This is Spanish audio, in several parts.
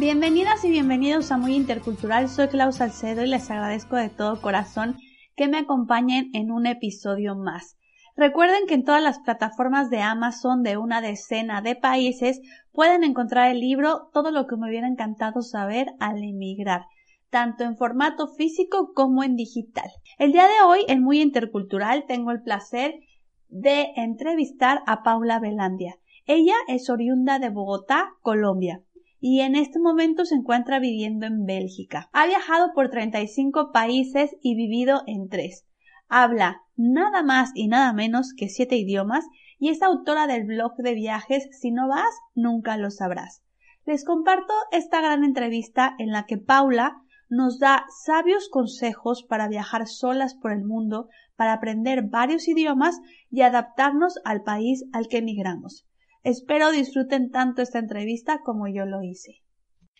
Bienvenidas y bienvenidos a Muy Intercultural. Soy Clau Salcedo y les agradezco de todo corazón que me acompañen en un episodio más. Recuerden que en todas las plataformas de Amazon de una decena de países pueden encontrar el libro Todo lo que me hubiera encantado saber al emigrar, tanto en formato físico como en digital. El día de hoy en Muy Intercultural tengo el placer de entrevistar a Paula Belandia. Ella es oriunda de Bogotá, Colombia y en este momento se encuentra viviendo en Bélgica. Ha viajado por 35 países y vivido en tres. Habla nada más y nada menos que siete idiomas y es autora del blog de viajes Si no vas, nunca lo sabrás. Les comparto esta gran entrevista en la que Paula nos da sabios consejos para viajar solas por el mundo, para aprender varios idiomas y adaptarnos al país al que emigramos. Espero disfruten tanto esta entrevista como yo lo hice.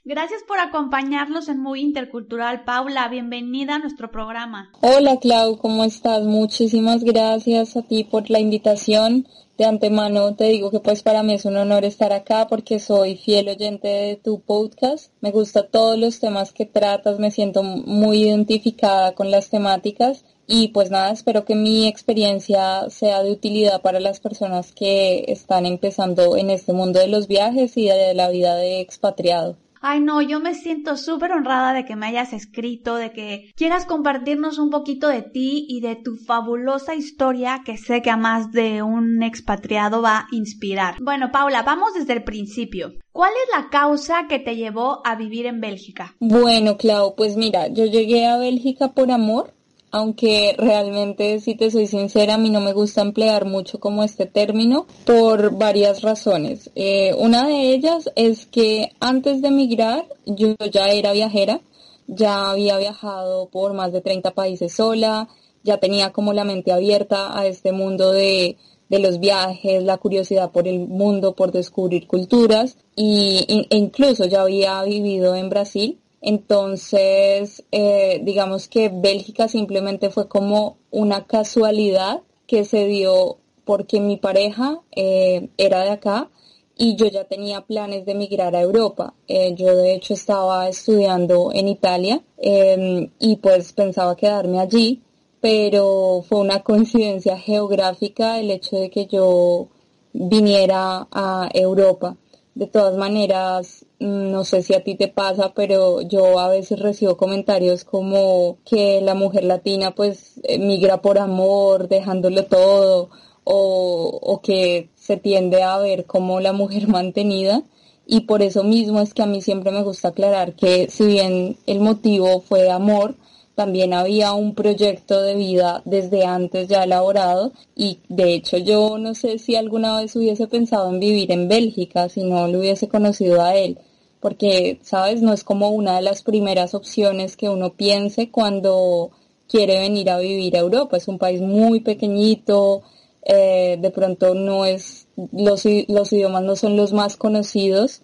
Gracias por acompañarnos en Muy Intercultural. Paula, bienvenida a nuestro programa. Hola Clau, ¿cómo estás? Muchísimas gracias a ti por la invitación. De antemano te digo que pues para mí es un honor estar acá porque soy fiel oyente de tu podcast. Me gustan todos los temas que tratas, me siento muy identificada con las temáticas y pues nada, espero que mi experiencia sea de utilidad para las personas que están empezando en este mundo de los viajes y de la vida de expatriado. Ay, no, yo me siento súper honrada de que me hayas escrito, de que quieras compartirnos un poquito de ti y de tu fabulosa historia que sé que a más de un expatriado va a inspirar. Bueno, Paula, vamos desde el principio. ¿Cuál es la causa que te llevó a vivir en Bélgica? Bueno, Clau, pues mira, yo llegué a Bélgica por amor aunque realmente, si te soy sincera, a mí no me gusta emplear mucho como este término por varias razones. Eh, una de ellas es que antes de emigrar yo ya era viajera, ya había viajado por más de 30 países sola, ya tenía como la mente abierta a este mundo de, de los viajes, la curiosidad por el mundo, por descubrir culturas y, e incluso ya había vivido en Brasil entonces, eh, digamos que Bélgica simplemente fue como una casualidad que se dio porque mi pareja eh, era de acá y yo ya tenía planes de emigrar a Europa. Eh, yo de hecho estaba estudiando en Italia em, y pues pensaba quedarme allí, pero fue una coincidencia geográfica el hecho de que yo viniera a Europa. De todas maneras, no sé si a ti te pasa, pero yo a veces recibo comentarios como que la mujer latina pues migra por amor, dejándolo todo, o, o que se tiende a ver como la mujer mantenida. Y por eso mismo es que a mí siempre me gusta aclarar que si bien el motivo fue amor, también había un proyecto de vida desde antes ya elaborado y de hecho yo no sé si alguna vez hubiese pensado en vivir en Bélgica si no lo hubiese conocido a él, porque, sabes, no es como una de las primeras opciones que uno piense cuando quiere venir a vivir a Europa. Es un país muy pequeñito, eh, de pronto no es, los, los idiomas no son los más conocidos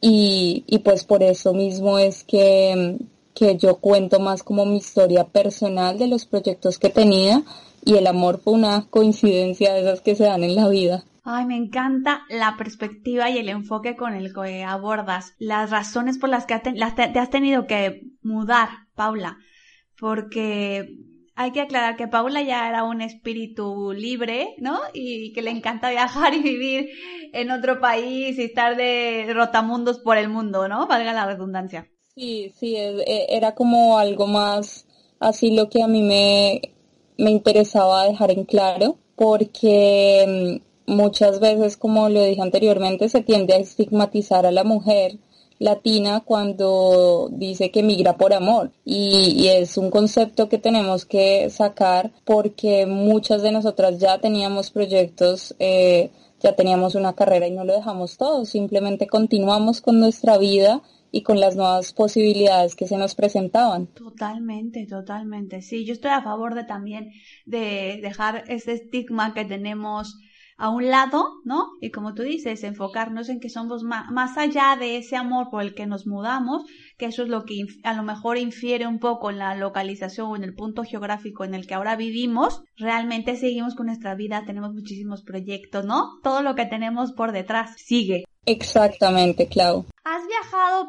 y, y pues por eso mismo es que que yo cuento más como mi historia personal de los proyectos que tenía y el amor fue una coincidencia de esas que se dan en la vida. Ay, me encanta la perspectiva y el enfoque con el que abordas las razones por las que te has tenido que mudar, Paula, porque hay que aclarar que Paula ya era un espíritu libre, ¿no? Y que le encanta viajar y vivir en otro país y estar de rotamundos por el mundo, ¿no? Valga la redundancia. Sí, sí, e, era como algo más así lo que a mí me, me interesaba dejar en claro, porque mm, muchas veces, como lo dije anteriormente, se tiende a estigmatizar a la mujer latina cuando dice que migra por amor. Y, es un concepto que tenemos que sacar porque muchas de nosotras ya teníamos proyectos eh, ya teníamos una carrera y no lo dejamos todo, simplemente continuamos con nuestra vida y con las nuevas posibilidades que se nos presentaban. Totalmente, totalmente. Sí, yo estoy a favor de también de dejar ese estigma que tenemos a un lado, ¿no? Y como tú dices, enfocarnos en que somos más, más, allá de ese amor por el que nos mudamos, que eso es lo que a lo mejor infiere un poco en la localización o en el punto geográfico en el que ahora vivimos, realmente seguimos con nuestra vida, tenemos muchísimos proyectos, ¿no? Todo lo que tenemos por detrás sigue. Exactamente, Clau.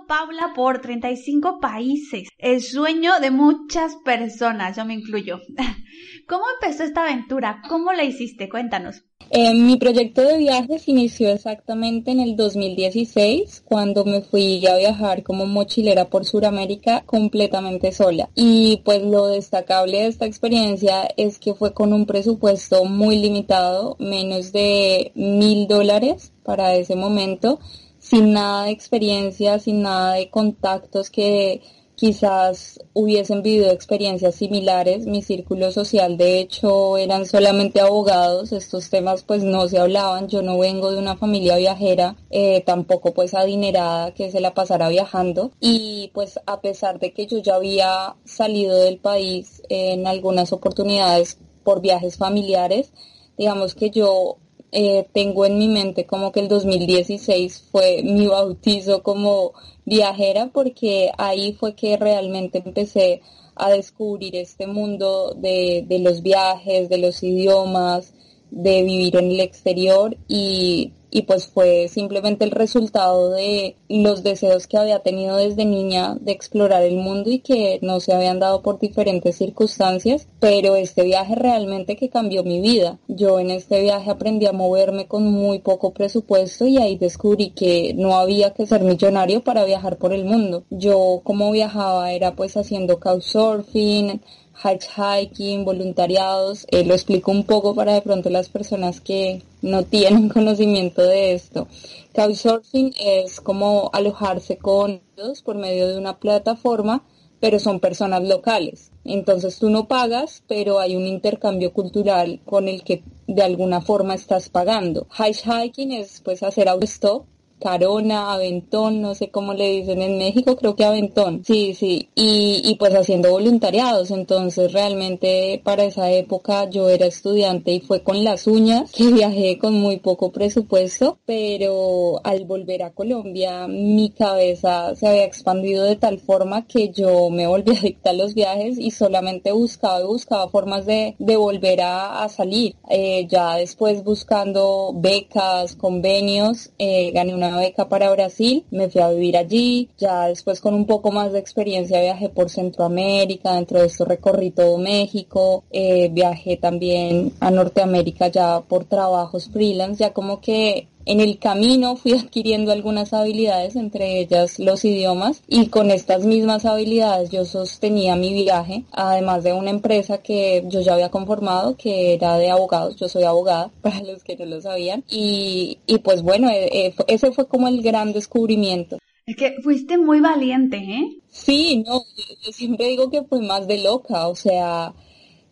Paula, por 35 países. El sueño de muchas personas, yo me incluyo. ¿Cómo empezó esta aventura? ¿Cómo la hiciste? Cuéntanos. Eh, mi proyecto de viajes inició exactamente en el 2016, cuando me fui a viajar como mochilera por Sudamérica completamente sola. Y pues lo destacable de esta experiencia es que fue con un presupuesto muy limitado, menos de mil dólares para ese momento sin nada de experiencia, sin nada de contactos que quizás hubiesen vivido experiencias similares. Mi círculo social de hecho eran solamente abogados, estos temas pues no se hablaban, yo no vengo de una familia viajera, eh, tampoco pues adinerada que se la pasara viajando. Y pues a pesar de que yo ya había salido del país en algunas oportunidades por viajes familiares, digamos que yo eh, tengo en mi mente como que el 2016 fue mi bautizo como viajera porque ahí fue que realmente empecé a descubrir este mundo de, de los viajes, de los idiomas, de vivir en el exterior y y pues fue simplemente el resultado de los deseos que había tenido desde niña de explorar el mundo y que no se habían dado por diferentes circunstancias, pero este viaje realmente que cambió mi vida. Yo en este viaje aprendí a moverme con muy poco presupuesto y ahí descubrí que no había que ser millonario para viajar por el mundo. Yo como viajaba era pues haciendo couchsurfing, hitchhiking, voluntariados. Eh, lo explico un poco para de pronto las personas que no tienen conocimiento de esto. Couchsurfing es como alojarse con ellos por medio de una plataforma, pero son personas locales. Entonces tú no pagas, pero hay un intercambio cultural con el que de alguna forma estás pagando. Hitchhiking es pues hacer autostop Carona, Aventón, no sé cómo le dicen en México, creo que Aventón, sí, sí, y, y pues haciendo voluntariados, entonces realmente para esa época yo era estudiante y fue con las uñas que viajé con muy poco presupuesto, pero al volver a Colombia mi cabeza se había expandido de tal forma que yo me volví a los viajes y solamente buscaba y buscaba formas de, de volver a, salir. Eh, ya después buscando becas, convenios, eh, gané una beca para Brasil, me fui a vivir allí, ya después con un poco más de experiencia viajé por Centroamérica, dentro de esto recorrí todo México, eh, viajé también a Norteamérica ya por trabajos freelance, ya como que en el camino fui adquiriendo algunas habilidades, entre ellas los idiomas, y con estas mismas habilidades yo sostenía mi viaje, además de una empresa que yo ya había conformado, que era de abogados, yo soy abogada, para los que no lo sabían, y, y pues bueno, eh, eh, ese fue como el gran descubrimiento. Es que fuiste muy valiente, ¿eh? Sí, no, yo siempre digo que fue más de loca, o sea,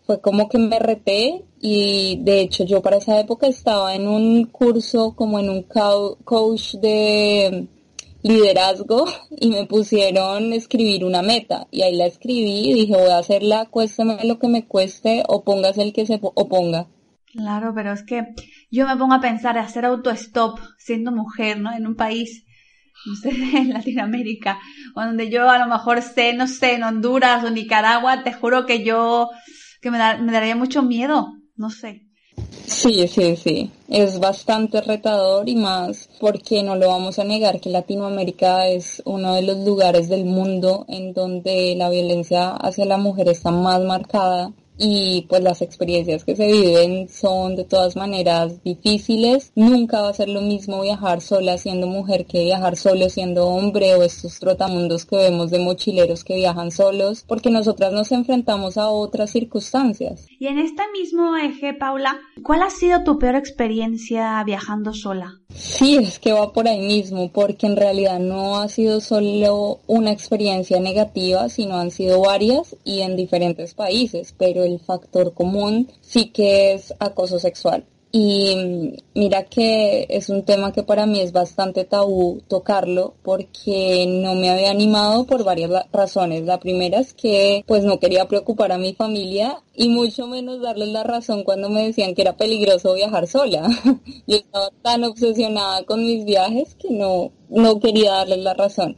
fue como que me reté y de hecho yo para esa época estaba en un curso como en un coach de liderazgo y me pusieron escribir una meta y ahí la escribí y dije voy a hacerla, cuésteme lo que me cueste o póngase el que se oponga. Claro, pero es que yo me pongo a pensar hacer auto-stop siendo mujer, ¿no? En un país, no sé, en Latinoamérica, donde yo a lo mejor sé, no sé, en Honduras o Nicaragua, te juro que yo que me, daría mucho miedo, no sé. Sí, sí, sí, es bastante retador y más porque no lo vamos a negar que Latinoamérica es uno de los lugares del mundo en donde la violencia hacia la mujer está más marcada y pues las experiencias que se viven son de todas maneras difíciles. Nunca va a ser lo mismo viajar sola siendo mujer que viajar solo siendo hombre o estos trotamundos que vemos de mochileros que viajan solos, porque nosotras nos enfrentamos a otras circunstancias. Y en este mismo eje, Paula, ¿cuál ha sido tu peor experiencia viajando sola? Sí, es que va por ahí mismo, porque en realidad no ha sido solo una experiencia negativa, sino han sido varias y en diferentes países, pero el factor común sí que es acoso sexual. Y mira que es un tema que para mí es bastante tabú tocarlo porque no me había animado por varias razones. La primera es que pues no quería preocupar a mi familia y mucho menos darles la razón cuando me decían que era peligroso viajar sola. Yo estaba tan obsesionada con mis viajes que no, no quería darles la razón.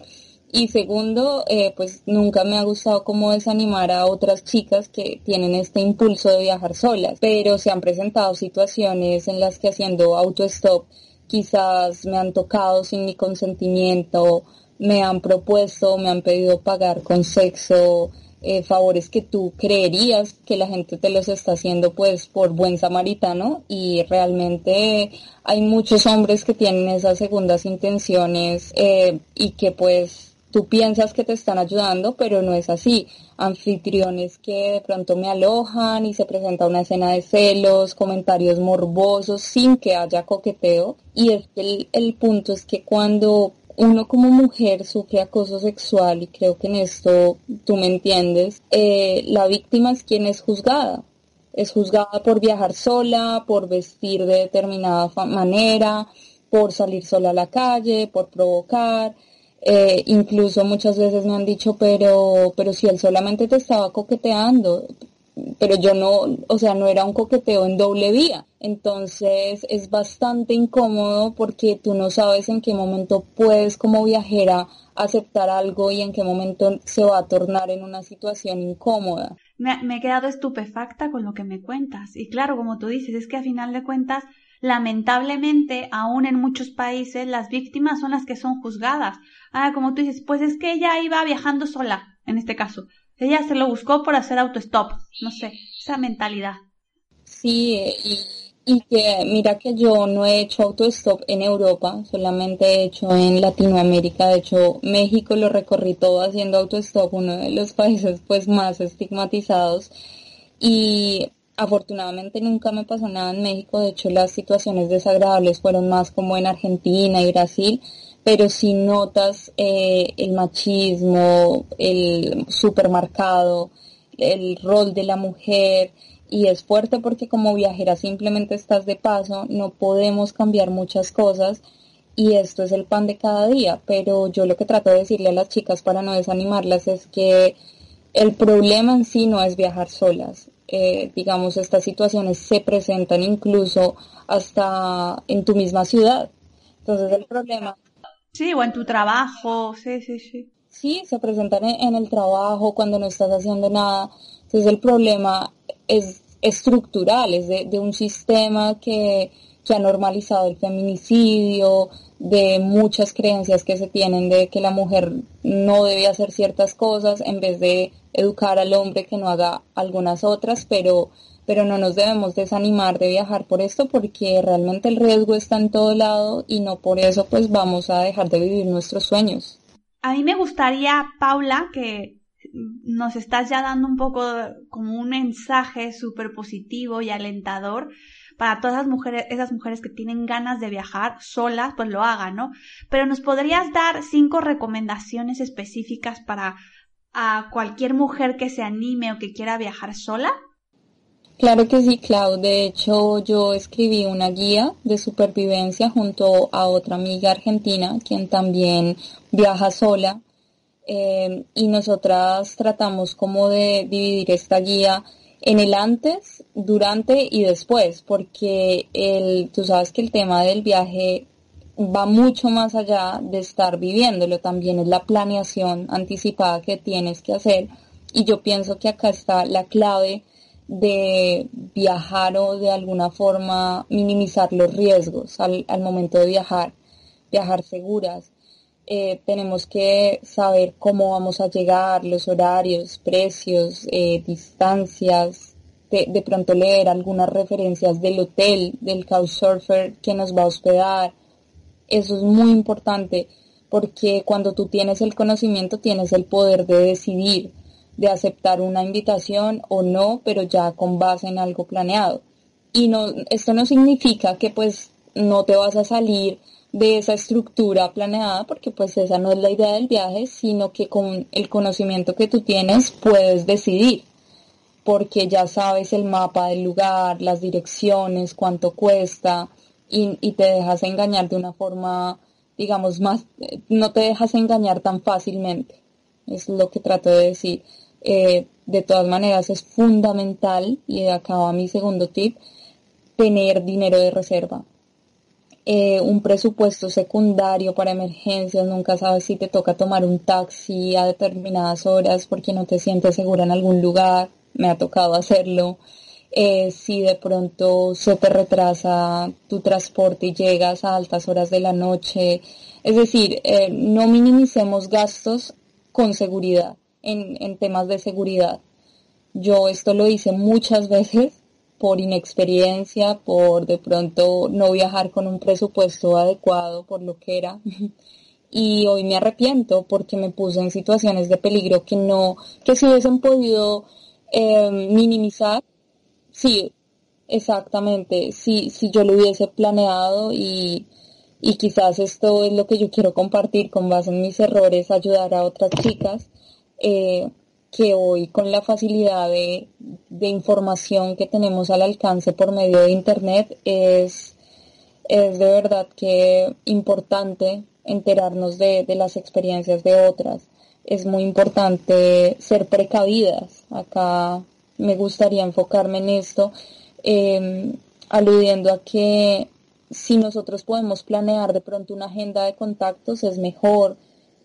Y segundo, eh, pues nunca me ha gustado como desanimar a otras chicas que tienen este impulso de viajar solas, pero se han presentado situaciones en las que haciendo autostop quizás me han tocado sin mi consentimiento, me han propuesto, me han pedido pagar con sexo, eh, favores que tú creerías que la gente te los está haciendo pues por buen samaritano. Y realmente hay muchos hombres que tienen esas segundas intenciones eh, y que pues tú piensas que te están ayudando, pero no es así. Anfitriones que de pronto me alojan y se presenta una escena de celos, comentarios morbosos sin que haya coqueteo. Y es que el, el punto es que cuando uno como mujer sufre acoso sexual, y creo que en esto tú me entiendes, eh, la víctima es quien es juzgada. Es juzgada por viajar sola, por vestir de determinada manera, por salir sola a la calle, por provocar. Eh, incluso muchas veces me han dicho, pero, pero si él solamente te estaba coqueteando, pero yo no, o sea, no era un coqueteo en doble vía. Entonces es bastante incómodo porque tú no sabes en qué momento puedes como viajera aceptar algo y en qué momento se va a tornar en una situación incómoda. Me, me he quedado estupefacta con lo que me cuentas. Y claro, como tú dices, es que a final de cuentas Lamentablemente, aún en muchos países, las víctimas son las que son juzgadas. Ah, como tú dices, pues es que ella iba viajando sola, en este caso. Ella se lo buscó por hacer autostop. No sé, esa mentalidad. Sí, y, que mira que yo no he hecho autostop en Europa, solamente he hecho en Latinoamérica. De hecho, México lo recorrí todo haciendo autostop, uno de los países pues más estigmatizados. Y Afortunadamente nunca me pasó nada en México, de hecho las situaciones desagradables fueron más como en Argentina y Brasil, pero si notas eh, el machismo, el supermercado, el rol de la mujer, y es fuerte porque como viajera simplemente estás de paso, no podemos cambiar muchas cosas y esto es el pan de cada día, pero yo lo que trato de decirle a las chicas para no desanimarlas es que el problema en sí no es viajar solas, eh, digamos, estas situaciones se presentan incluso hasta en tu misma ciudad. Entonces el problema... Sí, o en tu trabajo, sí, sí, sí. Sí, se presentan en, el trabajo cuando no estás haciendo nada. Entonces el problema es estructural, es de, de un sistema que, que ha normalizado el feminicidio, de muchas creencias que se tienen de que la mujer no debe hacer ciertas cosas en vez de educar al hombre que no haga algunas otras, pero, pero no nos debemos desanimar de viajar por esto porque realmente el riesgo está en todo lado y no por eso pues vamos a dejar de vivir nuestros sueños. A mí me gustaría, Paula, que nos estás ya dando un poco como un mensaje súper positivo y alentador para todas esas mujeres, esas mujeres que tienen ganas de viajar solas, pues lo hagan, ¿no? Pero nos podrías dar cinco recomendaciones específicas para a cualquier mujer que se anime o que quiera viajar sola? Claro que sí, Clau. De hecho, yo escribí una guía de supervivencia junto a otra amiga argentina, quien también viaja sola. Eh, y nosotras tratamos como de dividir esta guía en el antes, durante y después, porque el, tú sabes que el tema del viaje va mucho más allá de estar viviéndolo, también es la planeación anticipada que tienes que hacer y yo pienso que acá está la clave de viajar o de alguna forma minimizar los riesgos al, momento de viajar, viajar seguras. Eh, tenemos que saber cómo vamos a llegar, los horarios, precios, eh, distancias, de, pronto leer algunas referencias del hotel, del couchsurfer que nos va a hospedar. Eso es muy importante porque cuando tú tienes el conocimiento tienes el poder de decidir, de aceptar una invitación o no, pero ya con base en algo planeado. Y no, esto no significa que pues no te vas a salir de esa estructura planeada, porque pues esa no es la idea del viaje, sino que con el conocimiento que tú tienes puedes decidir, porque ya sabes el mapa del lugar, las direcciones, cuánto cuesta, y, y te dejas engañar de una forma, digamos, más, no te dejas engañar tan fácilmente, es lo que trato de decir. Eh, de todas maneras es fundamental, y acá va mi segundo tip, tener dinero de reserva. Eh, un presupuesto secundario para emergencias, nunca sabes si te toca tomar un taxi a determinadas horas porque no te sientes segura en algún lugar, me ha tocado hacerlo. Eh, si de pronto se te retrasa tu transporte y llegas a altas horas de la noche. Es decir, eh, no minimicemos gastos con seguridad, en, en temas de seguridad. Yo esto lo hice muchas veces por inexperiencia, por de pronto no viajar con un presupuesto adecuado por lo que era. y hoy me arrepiento porque me puse en situaciones de peligro que no, que si hubiesen podido eh, minimizar, sí, exactamente, si, si yo lo hubiese planeado y, y quizás esto es lo que yo quiero compartir con base en mis errores, ayudar a otras chicas, eh, que hoy con la facilidad de, información que tenemos al alcance por medio de Internet es, es de verdad que importante enterarnos de, las experiencias de otras. Es muy importante ser precavidas. Acá me gustaría enfocarme en esto, em, aludiendo a que si nosotros podemos planear de pronto una agenda de contactos es mejor,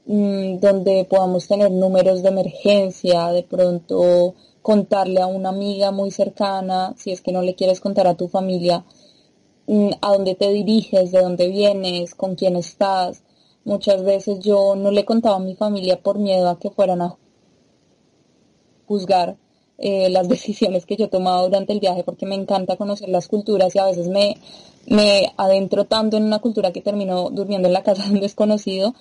Mm, donde podamos tener números de emergencia, de pronto contarle a una amiga muy cercana, si es que no le quieres contar a tu familia, mm, a dónde te diriges, de dónde vienes, con quién estás. Muchas veces yo no le contaba a mi familia por miedo a que fueran a juzgar eh, las decisiones que yo tomaba durante el viaje porque me encanta conocer las culturas y a veces me, me adentro tanto en una cultura que termino durmiendo en la casa de un desconocido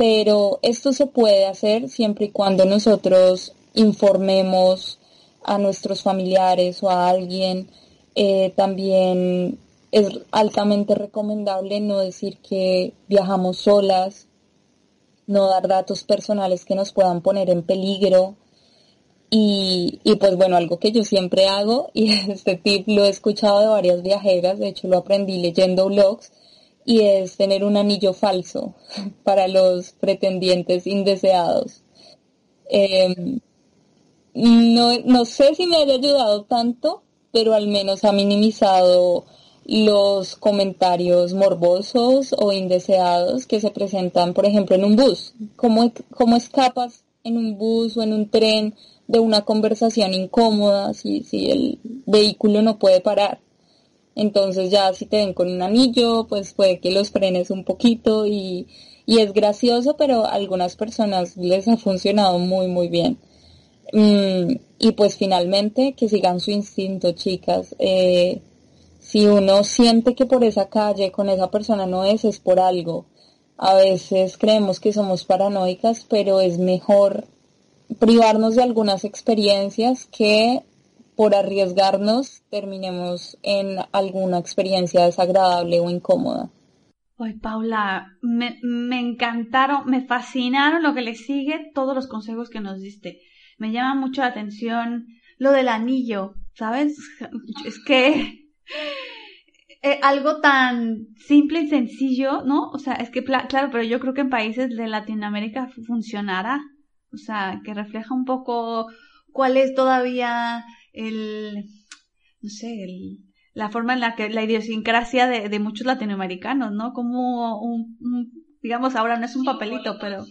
pero esto se puede hacer siempre y cuando nosotros informemos a nuestros familiares o a alguien. Eh, también es altamente recomendable no decir que viajamos solas, no dar datos personales que nos puedan poner en peligro. Y, y, pues bueno, algo que yo siempre hago, y este tip lo he escuchado de varias viajeras, de hecho lo aprendí leyendo blogs, y es tener un anillo falso para los pretendientes indeseados. Em, no, no sé si me haya ayudado tanto, pero al menos ha minimizado los comentarios morbosos o indeseados que se presentan, por ejemplo, en un bus. ¿Cómo, escapas en un bus o en un tren de una conversación incómoda si, si el vehículo no puede parar? Entonces ya si te ven con un anillo, pues puede que los frenes un poquito y, es gracioso, pero a algunas personas les ha funcionado muy, muy bien. Mm, y pues finalmente que sigan su instinto, chicas. Eh, si uno siente que por esa calle con esa persona no es, es por algo. A veces creemos que somos paranoicas, pero es mejor privarnos de algunas experiencias que por arriesgarnos terminemos en alguna experiencia desagradable o incómoda. Ay, Paula, me, encantaron, me fascinaron lo que le sigue, todos los consejos que nos diste. Me llama mucho la atención lo del anillo, ¿sabes? Es que eh, algo tan simple y sencillo, ¿no? O sea, es que claro, pero yo creo que en países de Latinoamérica funcionará. O sea, que refleja un poco cuál es todavía el, no sé, el, la forma en la que la idiosincrasia de, de muchos latinoamericanos, ¿no? Como un, digamos, ahora no es un papelito, pero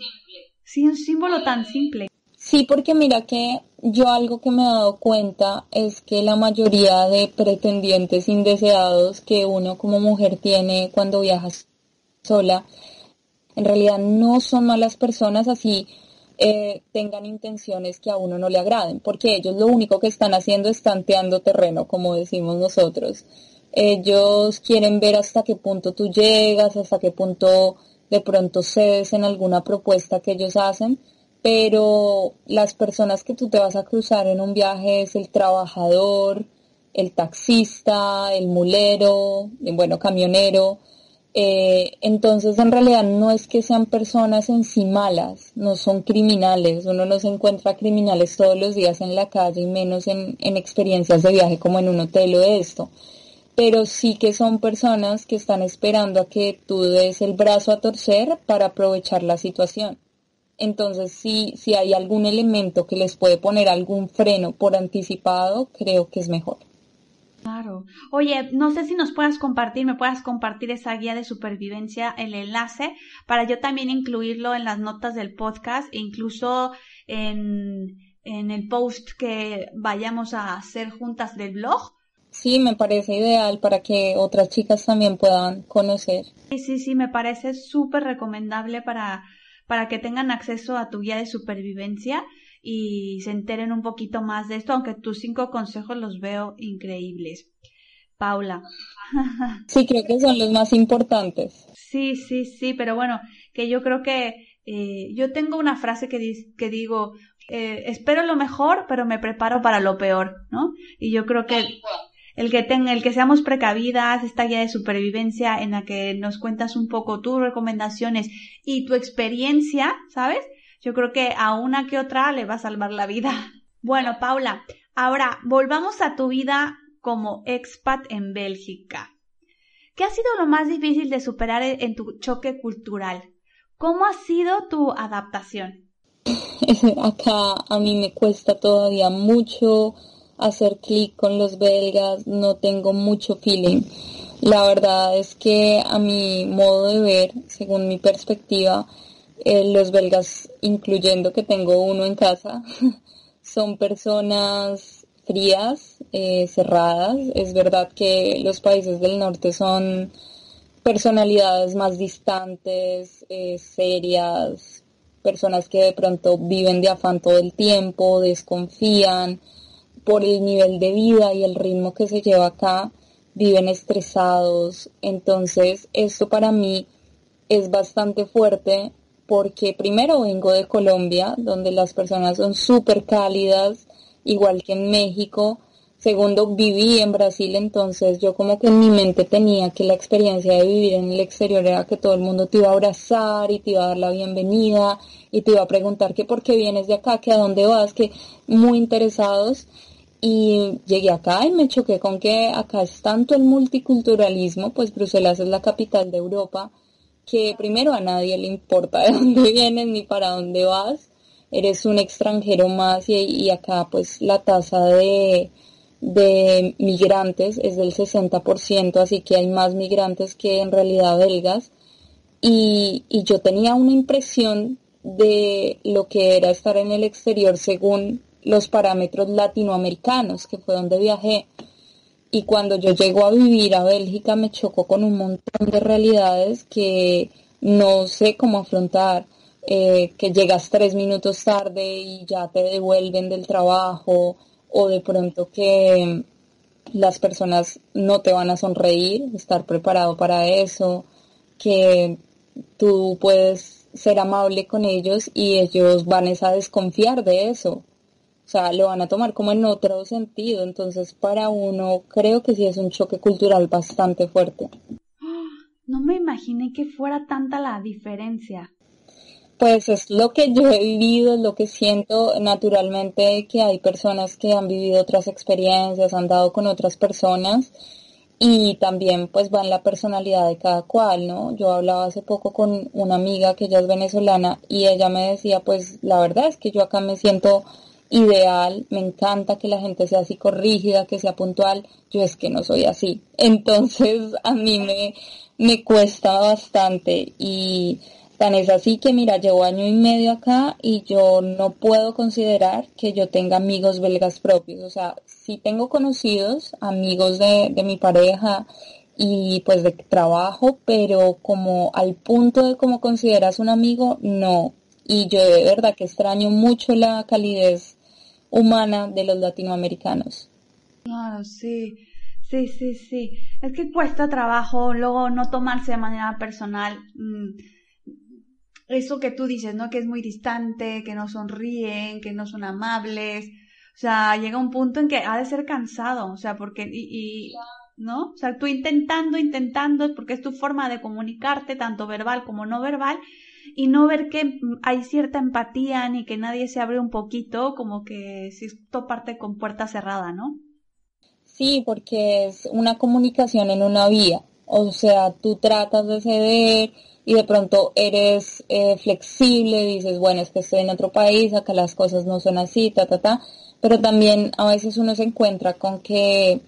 sí un símbolo tan simple. Sí, porque mira que yo algo que me he dado cuenta es que la mayoría de pretendientes indeseados que uno como mujer tiene cuando viajas sola, en realidad no son malas personas así eh, tengan intenciones que a uno no le agraden, porque ellos lo único que están haciendo es tanteando terreno, como decimos nosotros. Ellos quieren ver hasta qué punto tú llegas, hasta qué punto de pronto cedes en alguna propuesta que ellos hacen, pero las personas que tú te vas a cruzar en un viaje es el trabajador, el taxista, el mulero, bueno, camionero. Eh, entonces, en realidad no es que sean personas en sí malas, no son criminales. Uno no se encuentra criminales todos los días en la calle y menos en, en experiencias de viaje como en un hotel o esto pero sí que son personas que están esperando a que tú des el brazo a torcer para aprovechar la situación. Entonces, si, si hay algún elemento que les puede poner algún freno por anticipado, creo que es mejor. Claro. Oye, no sé si nos puedas compartir, me puedas compartir esa guía de supervivencia, el enlace, para yo también incluirlo en las notas del podcast e incluso en, en el post que vayamos a hacer juntas del blog Sí, me parece ideal para que otras chicas también puedan conocer. Sí, sí, sí, me parece súper recomendable para, para que tengan acceso a tu guía de supervivencia y se enteren un poquito más de esto, aunque tus cinco consejos los veo increíbles. Paula. Sí, creo que son los más importantes. Sí, sí, sí, pero bueno, que yo creo que eh, yo tengo una frase que, que digo, eh, espero lo mejor, pero me preparo para lo peor, ¿no? Y yo creo que el que, el que seamos precavidas, esta guía de supervivencia en la que nos cuentas un poco tus recomendaciones y tu experiencia, ¿sabes? Yo creo que a una que otra le va a salvar la vida. Bueno, Paula, ahora volvamos a tu vida como expat en Bélgica. ¿Qué ha sido lo más difícil de superar en tu choque cultural? ¿Cómo ha sido tu adaptación? Acá a mí me cuesta todavía mucho hacer clic con los belgas, no tengo mucho feeling. La verdad es que a mi modo de ver, según mi perspectiva, eh, los belgas, incluyendo que tengo uno en casa, son personas frías, eh, cerradas. Es verdad que los países del norte son personalidades más distantes, eh, serias, personas que de pronto viven de afán todo el tiempo, desconfían, por el nivel de vida y el ritmo que se lleva acá, viven estresados. Entonces, esto para mí es bastante fuerte porque primero vengo de Colombia, donde las personas son súper cálidas, igual que en México. Segundo, viví en Brasil, entonces yo como que en mi mente tenía que la experiencia de vivir en el exterior era que todo el mundo te iba a abrazar y te iba a dar la bienvenida y te iba a preguntar que por qué vienes de acá, que a dónde vas, que muy interesados. Y llegué acá y me choqué con que acá es tanto el multiculturalismo, pues Bruselas es la capital de Europa, que primero a nadie le importa de dónde vienes ni para dónde vas, eres un extranjero más y, acá pues la tasa de, de migrantes es del 60%, así que hay más migrantes que en realidad belgas. Y, y yo tenía una impresión de lo que era estar en el exterior según los parámetros latinoamericanos, que fue donde viajé. Y cuando yo llego a vivir a Bélgica me chocó con un montón de realidades que no sé cómo afrontar. Eh, que llegas tres minutos tarde y ya te devuelven del trabajo o de pronto que las personas no te van a sonreír, estar preparado para eso, que tú puedes ser amable con ellos y ellos van a desconfiar de eso. O sea, lo van a tomar como en otro sentido. Entonces, para uno, creo que sí es un choque cultural bastante fuerte. No me imaginé que fuera tanta la diferencia. Pues es lo que yo he vivido, es lo que siento naturalmente que hay personas que han vivido otras experiencias, han dado con otras personas y también pues va en la personalidad de cada cual, ¿no? Yo hablaba hace poco con una amiga que ella es venezolana y ella me decía pues la verdad es que yo acá me siento ideal, me encanta que la gente sea psicorrígida, que sea puntual, yo es que no soy así. Entonces a mí me, me cuesta bastante y tan es así que mira, llevo año y medio acá y yo no puedo considerar que yo tenga amigos belgas propios. O sea, sí tengo conocidos, amigos de, de mi pareja y pues de trabajo, pero como al punto de cómo consideras un amigo, no y yo de verdad que extraño mucho la calidez humana de los latinoamericanos. Claro, sí, sí, sí, sí. Es que cuesta trabajo luego no tomarse de manera personal. Mm, eso que tú dices, ¿no? Que es muy distante, que no sonríen, que no son amables. O sea, llega un punto en que ha de ser cansado, o sea, porque, y, y ¿no? O sea, tú intentando, intentando, porque es tu forma de comunicarte, tanto verbal como no verbal, y no ver que hay cierta empatía ni que nadie se abre un poquito, como que si esto parte con puerta cerrada, ¿no? Sí, porque es una comunicación en una vía. O sea, tú tratas de ceder y de pronto eres eh, flexible, dices, bueno, es que estoy en otro país, acá las cosas no son así, ta, ta, ta. Pero también a veces uno se encuentra con que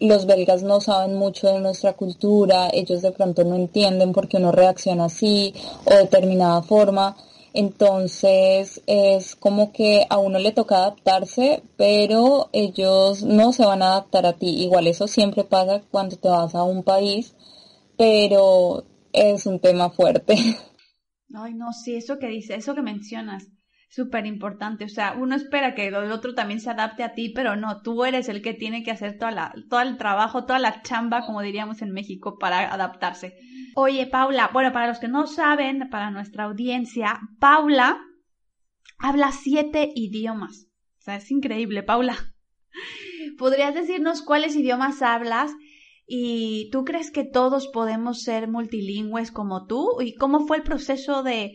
los belgas no saben mucho de nuestra cultura, ellos de pronto no entienden por qué uno reacciona así o de determinada forma. Entonces es como que a uno le toca adaptarse, pero ellos no se van a adaptar a ti. Igual eso siempre pasa cuando te vas a un país, pero es un tema fuerte. Ay, no, sí, eso que dice, eso que mencionas súper importante. O sea, uno espera que el otro también se adapte a ti, pero no, tú eres el que tiene que hacer toda la, todo el trabajo, toda la chamba, como diríamos en México, para adaptarse. Oye, Paula, bueno, para los que no saben, para nuestra audiencia, Paula habla siete idiomas. O sea, es increíble, Paula. ¿Podrías decirnos cuáles idiomas hablas? ¿Y tú crees que todos podemos ser multilingües como tú? ¿Y cómo fue el proceso de,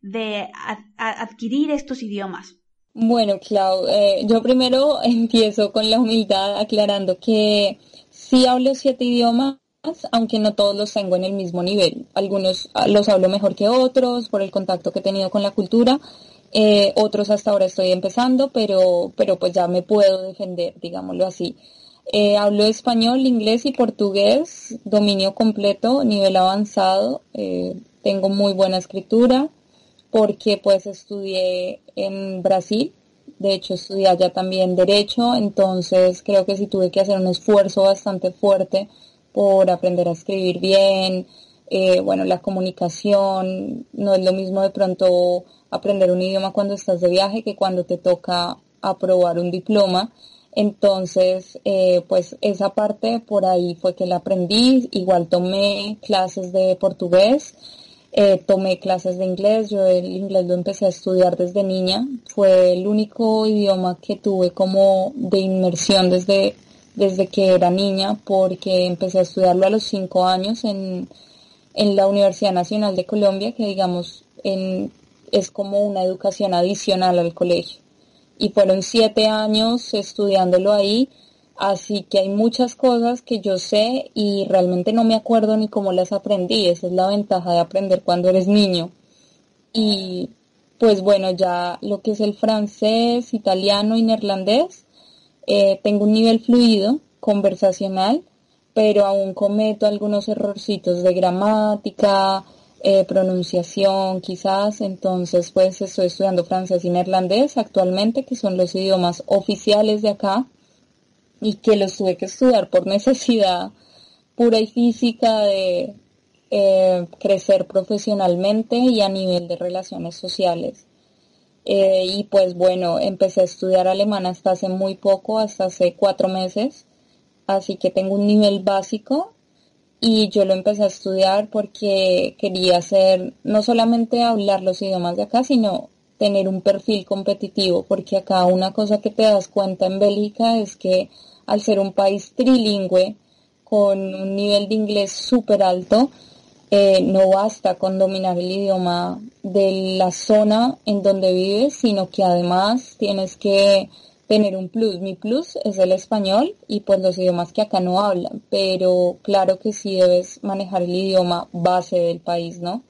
de adquirir estos idiomas? Bueno, Clau, eh, yo primero empiezo con la humildad aclarando que sí hablo siete idiomas, aunque no todos los tengo en el mismo nivel. Algunos ah, los hablo mejor que otros por el contacto que he tenido con la cultura. Eh, otros hasta ahora estoy empezando, pero, pero pues ya me puedo defender, digámoslo así. Eh, hablo español, inglés y portugués, dominio completo, nivel avanzado. tengo muy buena escritura porque pues estudié en Brasil, de hecho estudié allá también derecho, entonces creo que sí tuve que hacer un esfuerzo bastante fuerte por aprender a escribir bien, eh, bueno, la comunicación, no es lo mismo de pronto aprender un idioma cuando estás de viaje que cuando te toca aprobar un diploma. Entonces, eh, pues esa parte por ahí fue que la aprendí. Igual tomé clases de portugués eh, tomé clases de inglés, yo el inglés lo empecé a estudiar desde niña, fue el único idioma que tuve como de inmersión desde, desde que era niña, porque empecé a estudiarlo a los cinco años en, en la Universidad Nacional de Colombia, que digamos en, es como una educación adicional al colegio. Y fueron siete años estudiándolo ahí Así que hay muchas cosas que yo sé y realmente no me acuerdo ni cómo las aprendí. Esa es la ventaja de aprender cuando eres niño. Y pues bueno, ya lo que es el francés, italiano y neerlandés, eh, tengo un nivel fluido, conversacional, pero aún cometo algunos errorcitos de gramática, eh, pronunciación quizás. Entonces pues estoy estudiando francés y neerlandés actualmente, que son los idiomas oficiales de acá y que los tuve que estudiar por necesidad pura y física de eh, crecer profesionalmente y a nivel de relaciones sociales. Eh, y pues bueno, empecé a estudiar alemán hasta hace muy poco, hasta hace cuatro meses, así que tengo un nivel básico y yo lo empecé a estudiar porque quería hacer, no solamente hablar los idiomas de acá, sino tener un perfil competitivo, porque acá una cosa que te das cuenta en Bélgica es que al ser un país trilingüe, con un nivel de inglés súper alto, eh, no basta con dominar el idioma de la zona en donde vives, sino que además tienes que tener un plus. Mi plus es el español y pues los idiomas que acá no hablan, pero claro que sí debes manejar el idioma base del país, ¿no?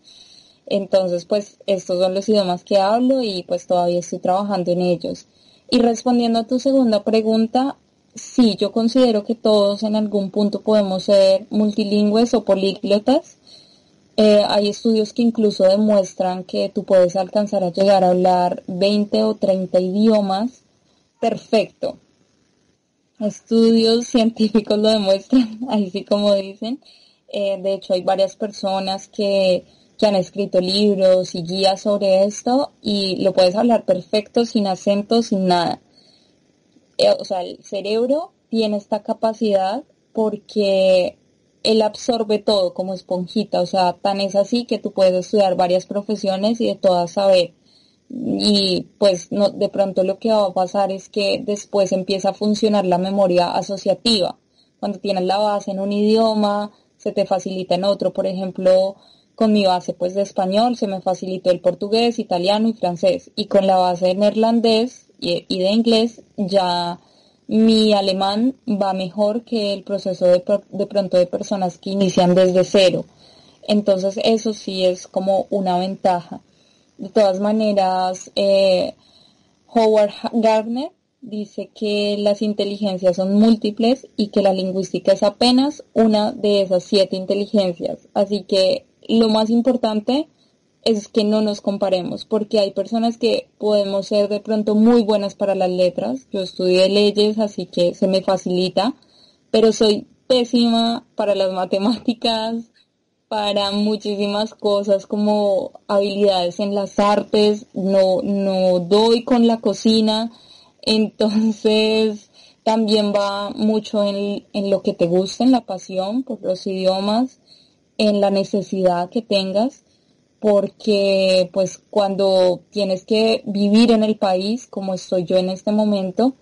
Entonces, pues estos son los idiomas que hablo y pues todavía estoy trabajando en ellos. Y respondiendo a tu segunda pregunta, sí, yo considero que todos en algún punto podemos ser multilingües o políglotas. Eh, hay estudios que incluso demuestran que tú puedes alcanzar a llegar a hablar 20 o 30 idiomas perfecto. Estudios científicos lo demuestran, así como dicen. Eh, de hecho, hay varias personas que que han escrito libros y guías sobre esto y lo puedes hablar perfecto, sin acento, sin nada. Eh, o sea, el cerebro tiene esta capacidad porque él absorbe todo como esponjita, o sea, tan es así que tú puedes estudiar varias profesiones y de todas saber. Y pues no, de pronto lo que va a pasar es que después empieza a funcionar la memoria asociativa. Cuando tienes la base en un idioma, se te facilita en otro. Por ejemplo, con mi base pues de español se me facilitó el portugués, italiano y francés. Y con la base de neerlandés y, de inglés ya mi alemán va mejor que el proceso de, de pronto de personas que inician desde cero. Entonces eso sí es como una ventaja. De todas maneras, eh, Howard Gardner dice que las inteligencias son múltiples y que la lingüística es apenas una de esas siete inteligencias. Así que lo más importante es que no nos comparemos, porque hay personas que podemos ser de pronto muy buenas para las letras. Yo estudié leyes, así que se me facilita, pero soy pésima para las matemáticas, para muchísimas cosas como habilidades en las artes, no, no doy con la cocina, entonces también va mucho en, en lo que te gusta, en la pasión por los idiomas, en la necesidad que tengas porque pues cuando tienes que vivir en el país como estoy yo en este momento,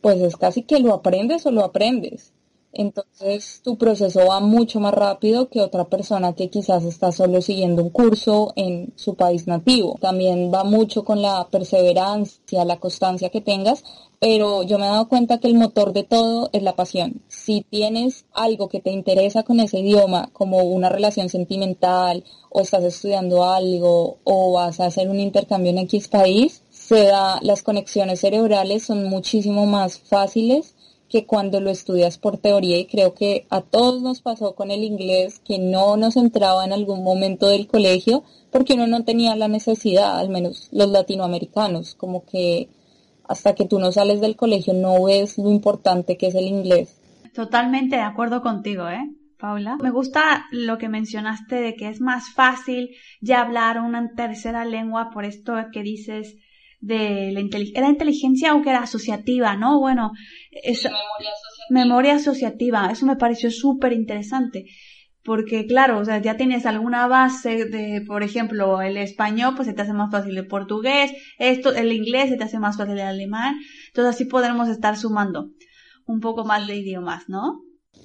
pues es casi que lo aprendes o lo aprendes. Entonces tu proceso va mucho más rápido que otra persona que quizás está solo siguiendo un curso en su país nativo. También va mucho con la perseverancia, la constancia que tengas, pero yo me he dado cuenta que el motor de todo es la pasión. Si tienes algo que te interesa con ese idioma, como una relación sentimental, o estás estudiando algo, o vas a hacer un intercambio en X país, se da, las conexiones cerebrales son muchísimo más fáciles que cuando lo estudias por teoría y creo que a todos nos pasó con el inglés que no nos entraba en algún momento del colegio porque uno no tenía la necesidad, al menos los latinoamericanos, como que hasta que tú no sales del colegio no ves lo importante que es el inglés. Totalmente de acuerdo contigo, ¿eh? Paula. Me gusta lo que mencionaste de que es más fácil ya hablar una tercera lengua por esto que dices de la inteligencia, era inteligencia o que era asociativa, ¿no? Bueno, memoria asociativa. memoria asociativa, eso me pareció súper interesante. Porque claro, o sea, ya tienes alguna base de, por ejemplo, el español, pues se te hace más fácil el portugués, esto, el inglés se te hace más fácil el alemán, entonces así podremos estar sumando un poco más de idiomas, ¿no?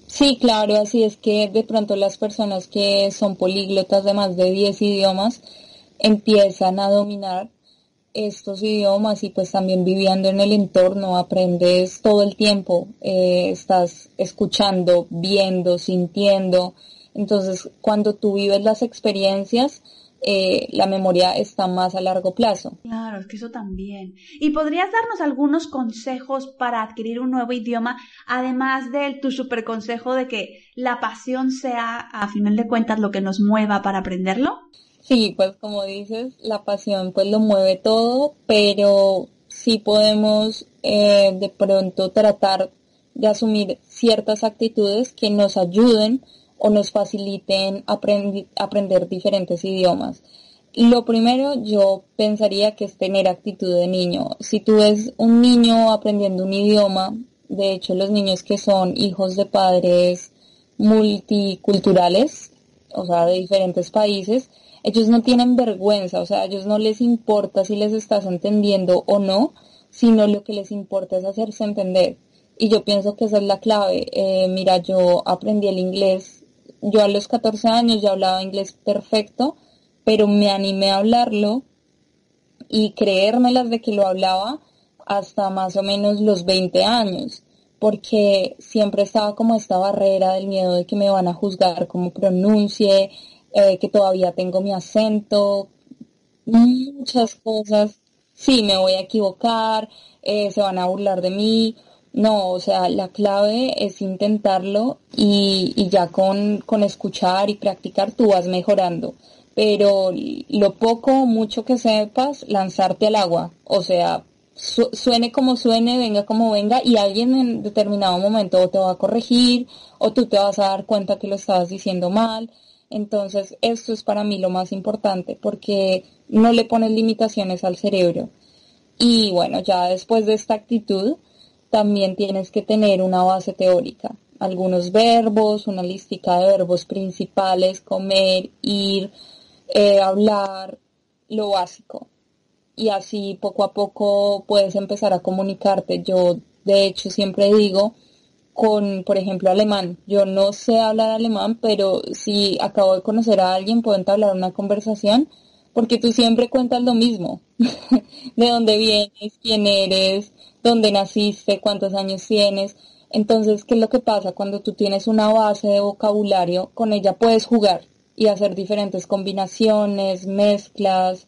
Sí, claro, así es que de pronto las personas que son políglotas de más de 10 idiomas empiezan a dominar estos idiomas y pues también viviendo en el entorno aprendes todo el tiempo, eh, estás escuchando, viendo, sintiendo. Entonces cuando tú vives las experiencias, eh, la memoria está más a largo plazo. Claro, es que eso también. ¿Y podrías darnos algunos consejos para adquirir un nuevo idioma, además de tu super consejo de que la pasión sea, a final de cuentas, lo que nos mueva para aprenderlo? Sí, pues como dices, la pasión pues lo mueve todo, pero sí podemos eh, de pronto tratar de asumir ciertas actitudes que nos ayuden o nos faciliten aprender diferentes idiomas. Lo primero yo pensaría que es tener actitud de niño. Si tú ves un niño aprendiendo un idioma, de hecho los niños que son hijos de padres multiculturales, o sea, de diferentes países, ellos no tienen vergüenza, o sea, a ellos no les importa si les estás entendiendo o no, sino lo que les importa es hacerse entender. Y yo pienso que esa es la clave. Eh, mira, yo aprendí el inglés, yo a los 14 años ya hablaba inglés perfecto, pero me animé a hablarlo y creérmelas de que lo hablaba hasta más o menos los 20 años, porque siempre estaba como esta barrera del miedo de que me van a juzgar como pronuncie, eh, que todavía tengo mi acento, muchas cosas. Sí, me voy a equivocar, eh, se van a burlar de mí. No, o sea, la clave es intentarlo y, ya con, con escuchar y practicar tú vas mejorando. Pero lo poco o mucho que sepas, lanzarte al agua. O sea, suene como suene, venga como venga, y alguien en determinado momento te va a corregir, o tú te vas a dar cuenta que lo estabas diciendo mal, Entonces, esto es para mí lo más importante porque no le pones limitaciones al cerebro. Y bueno, ya después de esta actitud, también tienes que tener una base teórica. Algunos verbos, una listica de verbos principales, comer, ir, eh, hablar, lo básico. Y así poco a poco puedes empezar a comunicarte. Yo, de hecho, siempre digo, con, por ejemplo, alemán. Yo no sé hablar alemán, pero si acabo de conocer a alguien, puedo entablar una conversación, porque tú siempre cuentas lo mismo. de dónde vienes, quién eres, dónde naciste, cuántos años tienes. Entonces, ¿qué es lo que pasa? Cuando tú tienes una base de vocabulario, con ella puedes jugar y hacer diferentes combinaciones, mezclas,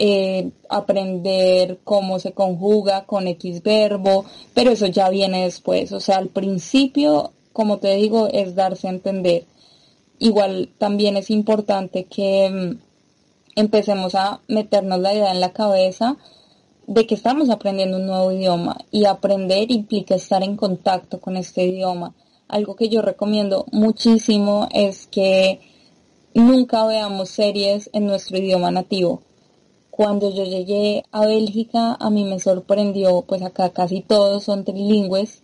eh, aprender cómo se conjuga con X verbo, pero eso ya viene después. O sea, al principio, como te digo, es darse a entender. Igual también es importante que mm, empecemos a meternos la idea en la cabeza de que estamos aprendiendo un nuevo idioma y aprender implica estar en contacto con este idioma. Algo que yo recomiendo muchísimo es que nunca veamos series en nuestro idioma nativo cuando yo llegué a Bélgica, a mí me sorprendió, pues acá casi todos son trilingües,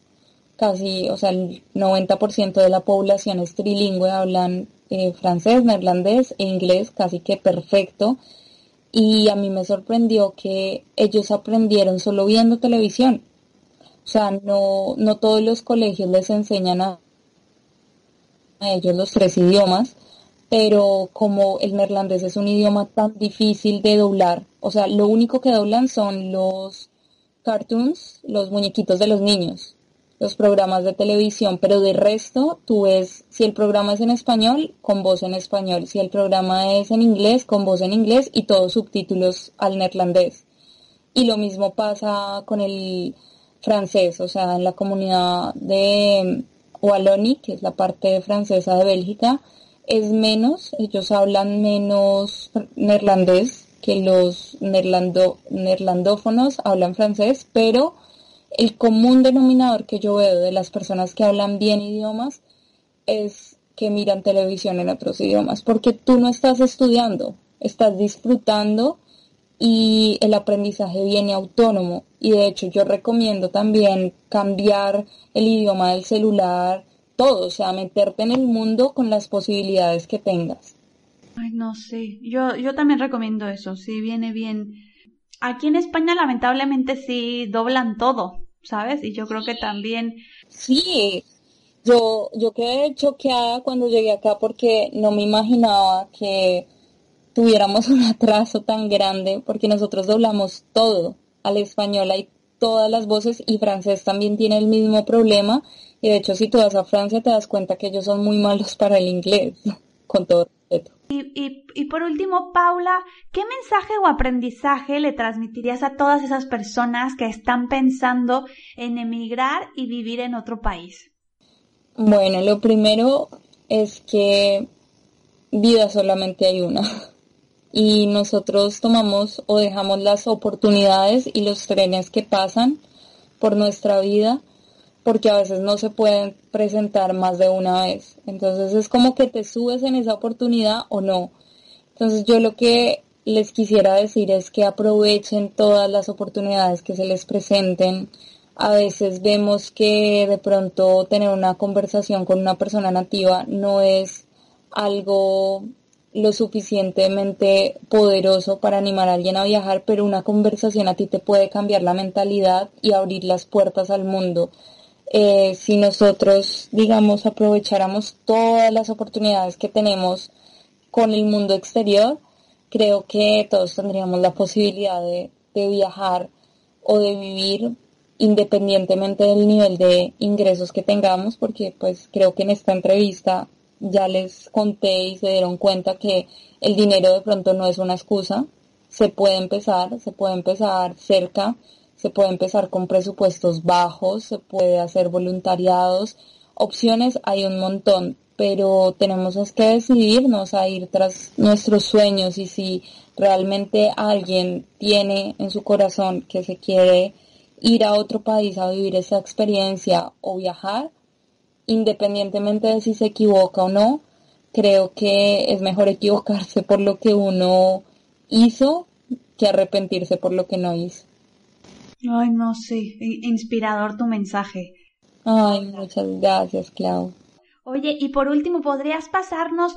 casi, o sea, el 90% de la población es trilingüe, hablan eh, francés, neerlandés e inglés casi que perfecto. Y a mí me sorprendió que ellos aprendieron solo viendo televisión. O sea, no, no todos los colegios les enseñan a ellos los tres idiomas pero como el neerlandés es un idioma tan difícil de doblar, o sea, lo único que doblan son los cartoons, los muñequitos de los niños, los programas de televisión, pero de resto tú ves si el programa es en español, con voz en español, si el programa es en inglés, con voz en inglés y todos subtítulos al neerlandés. Y lo mismo pasa con el francés, o sea, en la comunidad de Wallonie, que es la parte francesa de Bélgica, es menos, ellos hablan menos neerlandés que los neerlando, neerlandófonos hablan francés, pero el común denominador que yo veo de las personas que hablan bien idiomas es que miran televisión en otros idiomas, porque tú no estás estudiando, estás disfrutando y el aprendizaje viene autónomo. Y de hecho yo recomiendo también cambiar el idioma del celular, todo, o sea, meterte en el mundo con las posibilidades que tengas. Ay, no sé, yo, yo también recomiendo eso, sí, viene bien. Aquí en España lamentablemente sí doblan todo, ¿sabes? Y yo creo que también... Sí, yo, yo quedé choqueada cuando llegué acá porque no me imaginaba que tuviéramos un atraso tan grande porque nosotros doblamos todo al español, hay todas las voces y francés también tiene el mismo problema y de hecho, si tú vas a Francia, te das cuenta que ellos son muy malos para el inglés, con todo respeto. Y, y, por último, Paula, ¿qué mensaje o aprendizaje le transmitirías a todas esas personas que están pensando en emigrar y vivir en otro país? Bueno, lo primero es que vida solamente hay una. Y nosotros tomamos o dejamos las oportunidades y los trenes que pasan por nuestra vida porque a veces no se pueden presentar más de una vez. Entonces es como que te subes en esa oportunidad o no. Entonces yo lo que les quisiera decir es que aprovechen todas las oportunidades que se les presenten. A veces vemos que de pronto tener una conversación con una persona nativa no es algo lo suficientemente poderoso para animar a alguien a viajar, pero una conversación a ti te puede cambiar la mentalidad y abrir las puertas al mundo. Eh, si nosotros, digamos, aprovecháramos todas las oportunidades que tenemos con el mundo exterior, creo que todos tendríamos la posibilidad de, de viajar o de vivir independientemente del nivel de ingresos que tengamos, porque pues creo que en esta entrevista ya les conté y se dieron cuenta que el dinero de pronto no es una excusa, se puede empezar, se puede empezar cerca se puede empezar con presupuestos bajos, se puede hacer voluntariados, opciones hay un montón, pero tenemos que decidirnos a ir tras nuestros sueños y si realmente alguien tiene en su corazón que se quiere ir a otro país a vivir esa experiencia o viajar, independientemente de si se equivoca o no, creo que es mejor equivocarse por lo que uno hizo que arrepentirse por lo que no hizo. Ay, no sé, inspirador tu mensaje. Ay, muchas gracias, Clau. Oye, y por último, ¿podrías pasarnos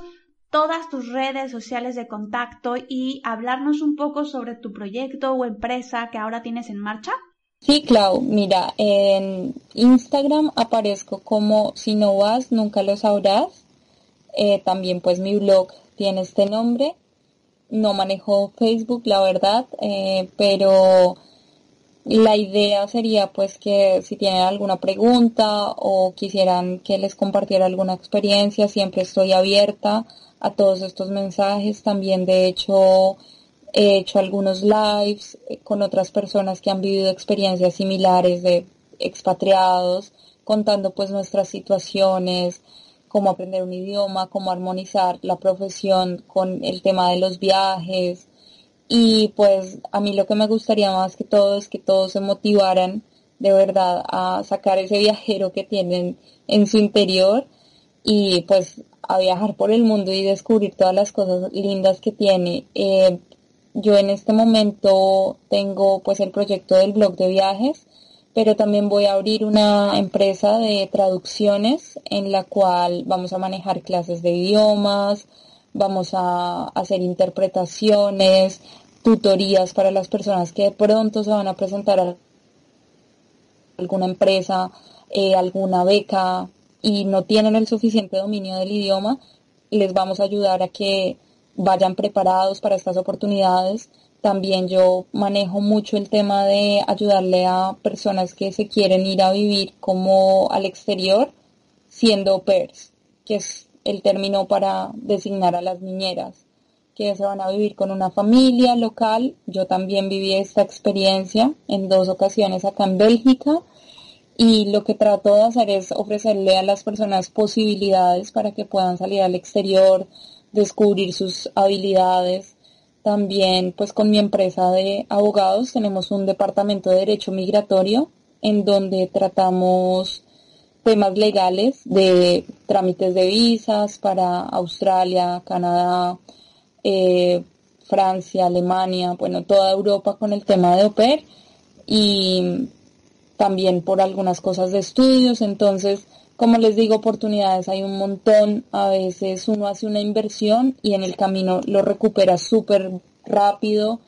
todas tus redes sociales de contacto y hablarnos un poco sobre tu proyecto o empresa que ahora tienes en marcha? Sí, Clau, mira, en Instagram aparezco como si no vas, nunca lo sabrás. Eh, también pues mi blog tiene este nombre. No manejo Facebook, la verdad, eh, pero la idea sería pues que si tienen alguna pregunta o quisieran que les compartiera alguna experiencia, siempre estoy abierta a todos estos mensajes. También de hecho he hecho algunos lives eh, con otras personas que han vivido experiencias similares de expatriados, contando pues nuestras situaciones, cómo aprender un idioma, cómo armonizar la profesión con el tema de los viajes. Y pues a mí lo que me gustaría más que todo es que todos se motivaran de verdad a sacar ese viajero que tienen en su interior y pues a viajar por el mundo y descubrir todas las cosas lindas que tiene. Eh, yo en este momento tengo pues el proyecto del blog de viajes, pero también voy a abrir una empresa de traducciones en la cual vamos a manejar clases de idiomas, vamos a hacer interpretaciones, tutorías para las personas que de pronto se van a presentar a alguna empresa, eh, alguna beca y no tienen el suficiente dominio del idioma, les vamos a ayudar a que vayan preparados para estas oportunidades. También yo manejo mucho el tema de ayudarle a personas que se quieren ir a vivir como al exterior siendo pairs, que es el término para designar a las niñeras, que se van a vivir con una familia local. Yo también viví esta experiencia en dos ocasiones acá en Bélgica y lo que trato de hacer es ofrecerle a las personas posibilidades para que puedan salir al exterior, descubrir sus habilidades. También, pues con mi empresa de abogados tenemos un departamento de derecho migratorio en donde tratamos temas legales de trámites de visas para Australia, Canadá, eh, Francia, Alemania, bueno, toda Europa con el tema de OPER y también por algunas cosas de estudios. Entonces, como les digo, oportunidades hay un montón. A veces uno hace una inversión y en el camino lo recupera súper rápido.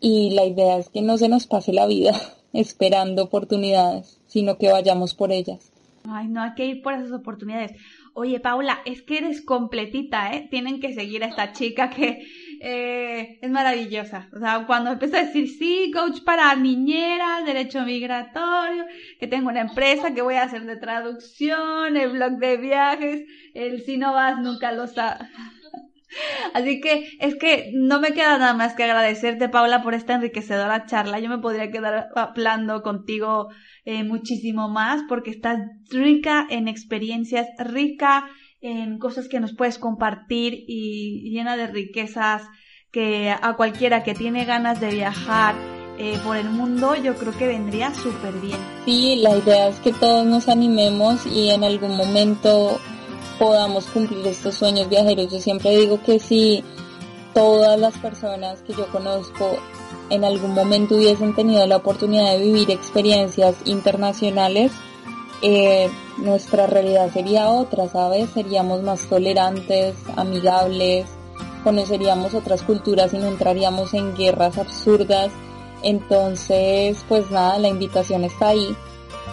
Y la idea es que no se nos pase la vida esperando oportunidades, sino que vayamos por ellas. Ay, no, hay que ir por esas oportunidades. Oye, Paula, es que eres completita, ¿eh? Tienen que seguir a esta chica que eh, es maravillosa. O sea, cuando empieza a decir, sí, coach para niñeras, derecho migratorio, que tengo una empresa que voy a hacer de traducción, el blog de viajes, el si no vas nunca lo sabes. Así que es que no me queda nada más que agradecerte, Paula, por esta enriquecedora charla. Yo me podría quedar hablando contigo eh, muchísimo más porque estás rica en experiencias, rica en cosas que nos puedes compartir y llena de riquezas que a cualquiera que tiene ganas de viajar eh, por el mundo yo creo que vendría súper bien. Sí, la idea es que todos nos animemos y en algún momento podamos cumplir estos sueños viajeros. Yo siempre digo que si todas las personas que yo conozco en algún momento hubiesen tenido la oportunidad de vivir experiencias internacionales, eh, nuestra realidad sería otra, ¿sabes? Seríamos más tolerantes, amigables, conoceríamos otras culturas y no entraríamos en guerras absurdas. Entonces, pues nada, la invitación está ahí.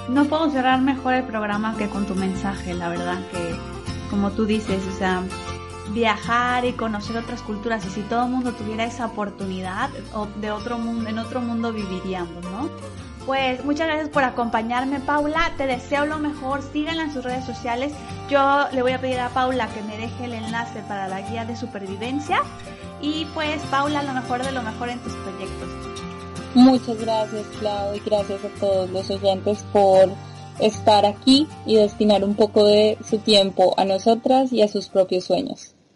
No puedo cerrar mejor el programa que con tu mensaje, la verdad que, como tú dices, o sea, viajar y conocer otras culturas y si todo el mundo tuviera esa oportunidad de otro mundo, en otro mundo viviríamos, ¿no? Pues muchas gracias por acompañarme, Paula. Te deseo lo mejor. Síganla en sus redes sociales. Yo le voy a pedir a Paula que me deje el enlace para la guía de supervivencia. Y pues, Paula, lo mejor de lo mejor en tus proyectos. Muchas gracias, Clau, y gracias a todos los oyentes por estar aquí y destinar un poco de su tiempo a nosotras y a sus propios sueños.